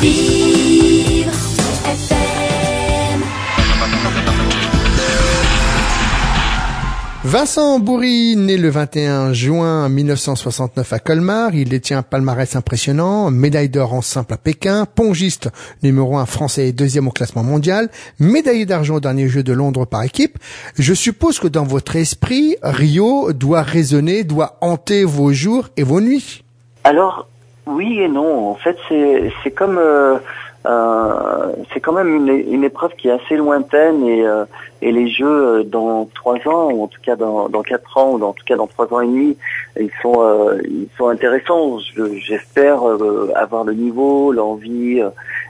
Vivre FM. Vincent Bourri, né le 21 juin 1969 à Colmar, il détient un palmarès impressionnant, médaille d'or en simple à Pékin, pongiste numéro 1 français et deuxième au classement mondial, médaillé d'argent au dernier jeu de Londres par équipe. Je suppose que dans votre esprit, Rio doit résonner, doit hanter vos jours et vos nuits. Alors, oui et non. En fait, c'est comme euh, euh, c'est quand même une, une épreuve qui est assez lointaine et euh, et les jeux euh, dans trois ans ou en tout cas dans dans quatre ans ou en tout cas dans trois ans et demi, ils sont euh, ils sont intéressants. Je- J'espère euh, avoir le niveau, l'envie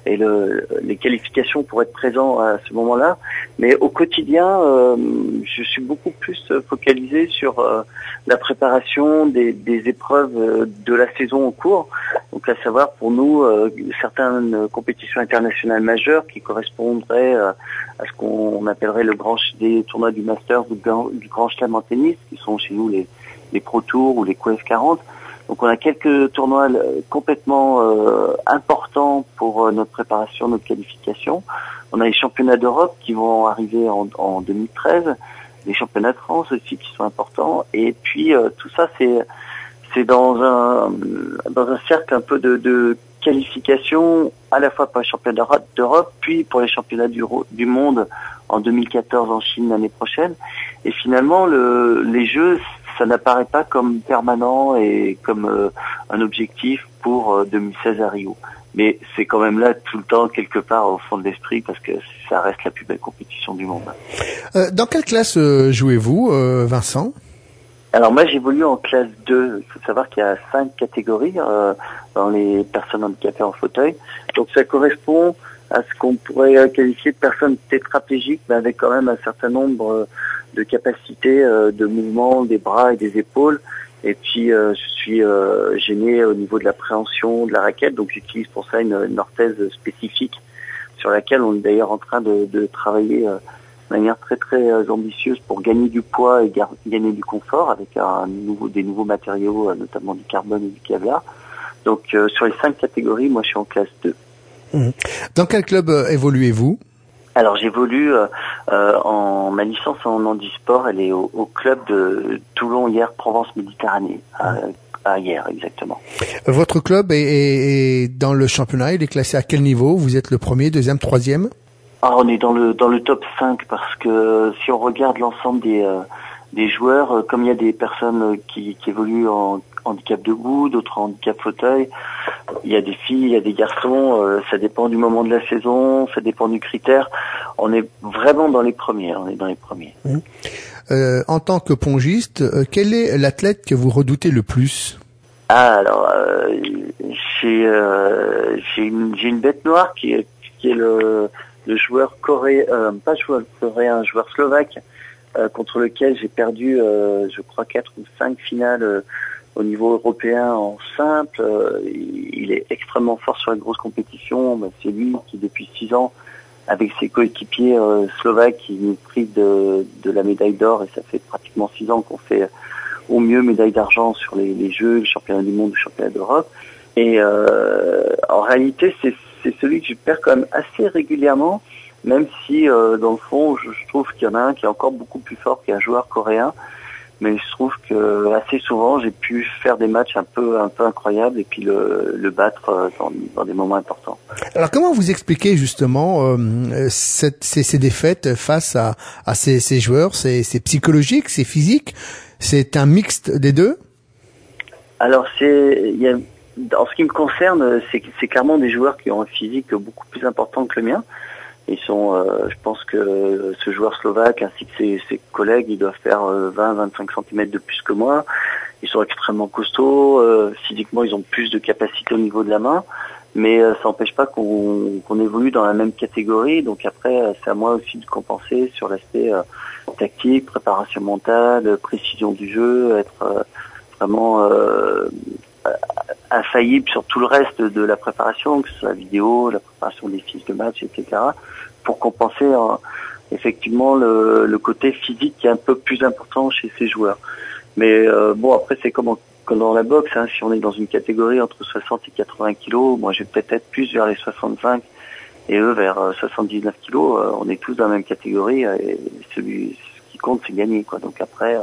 et le, les qualifications pour être présent à ce moment-là. Mais au quotidien, euh, je suis beaucoup plus focalisé sur euh, la préparation des, des épreuves euh, de la saison en cours. Donc à savoir pour nous euh, certaines compétitions internationales majeures qui correspondraient euh, à ce qu'on appellerait le grand des tournois du Masters ou du grand, du grand Chelem en tennis, qui sont chez nous les, les Pro Tours ou les QF 40. Donc on a quelques tournois euh, complètement euh, importants pour euh, notre préparation, notre qualification. On a les championnats d'Europe qui vont arriver en, en 2013, les championnats de France aussi qui sont importants. Et puis euh, tout ça c'est c'est dans un dans un cercle un peu de, de qualification à la fois pour les championnats d'Europe- puis pour les championnats du, du monde en 2014 en Chine l'année prochaine. Et finalement, le, les Jeux, ça n'apparaît pas comme permanent et comme euh, un objectif pour euh, 2016 à Rio. Mais c'est quand même là tout le temps quelque part au fond de l'esprit parce que ça reste la plus belle compétition du monde. Euh, dans quelle classe euh, jouez-vous, Vincent? Alors moi j'évolue en classe 2. Il faut savoir qu'il y a cinq catégories dans les personnes handicapées en fauteuil. Donc ça correspond à ce qu'on pourrait qualifier de personnes tétraplégiques, mais avec quand même un certain nombre de capacités euh, de mouvement des bras et des épaules. Et puis euh, je suis euh, gêné au niveau de l'appréhension de la raquette, donc j'utilise pour ça une, une orthèse spécifique sur laquelle on est d'ailleurs en train de, de travailler de manière très très ambitieuse pour gagner du poids et gagner du confort avec un nouveau, des nouveaux matériaux, notamment du carbone et du Kevlar. Donc euh, sur les cinq catégories, moi je suis en classe 2. Dans quel club évoluez-vous? Alors j'évolue euh, euh, en ma licence en handisport, elle est au, au club de Toulon hier Provence Méditerranée à, à hier exactement. Votre club est, est- est dans le championnat, il est classé à quel niveau? Vous êtes le premier, deuxième, troisième? Ah, on est dans le dans le top 5 parce que si on regarde l'ensemble des euh, des joueurs, comme il y a des personnes qui, qui évoluent en handicap debout, d'autres en handicap fauteuil, il y a des filles, il y a des garçons, euh, ça dépend du moment de la saison, ça dépend du critère. On est vraiment dans les premiers, on est dans les premiers. Euh, En tant que pongiste, euh, quel est l'athlète que vous redoutez le plus? Ah alors euh, j'ai euh, j'ai une une bête noire qui est qui est le le joueur coréen euh, pas joueur coréen, un joueur slovaque euh, contre lequel j'ai perdu euh, je crois quatre ou cinq finales euh, au niveau européen en simple. Euh, il est extrêmement fort sur les grosses compétitions. Ben, c'est lui qui depuis six ans avec ses coéquipiers euh, slovaques qui nous privent de, de la médaille d'or et ça fait pratiquement six ans qu'on fait au mieux médaille d'argent sur les, les Jeux, le championnat du monde, le championnat d'Europe. Et euh, en réalité, c'est celui que je perds quand même assez régulièrement, même si dans le fond, je trouve qu'il y en a un qui est encore beaucoup plus fort qu'un joueur coréen. Mais je trouve que assez souvent, j'ai pu faire des matchs un peu un peu incroyables et puis le, le battre euh, dans, dans des moments importants. Alors comment vous expliquez justement euh, cette- ces, ces défaites face à, à ces, ces joueurs? C'est c'est psychologique, c'est physique, c'est un mixte des deux? Alors c'est, il y a, en ce qui me concerne, c'est c'est clairement des joueurs qui ont un physique beaucoup plus important que le mien. Ils sont, euh, je pense que ce joueur slovaque ainsi que ses, ses collègues, ils doivent faire 20-25 cm de plus que moi. Ils sont extrêmement costauds. euh, physiquement, ils ont plus de capacité au niveau de la main. Mais euh, ça n'empêche pas qu'on évolue dans la même catégorie. Donc après, euh, c'est à moi aussi de compenser sur l'aspect euh, tactique, préparation mentale, précision du jeu, être euh, vraiment euh, infaillible sur tout le reste de la préparation, que ce soit la vidéo, la préparation des fiches de match, etc., pour compenser euh, effectivement le, le côté physique qui est un peu plus important chez ces joueurs. Mais euh, bon, après c'est comme comme dans la boxe, hein, si on est dans une catégorie entre 60 et 80 kilos, moi je vais peut-être être plus vers les 65 et eux vers 79 kilos. on est tous dans la même catégorie et celui ce qui compte c'est gagner quoi. Donc après,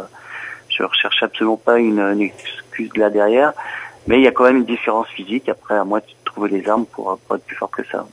je recherche absolument pas une, une excuse là derrière, mais il y a quand même une différence physique. Après, à moi de trouver les armes pour, pour être plus fort que ça.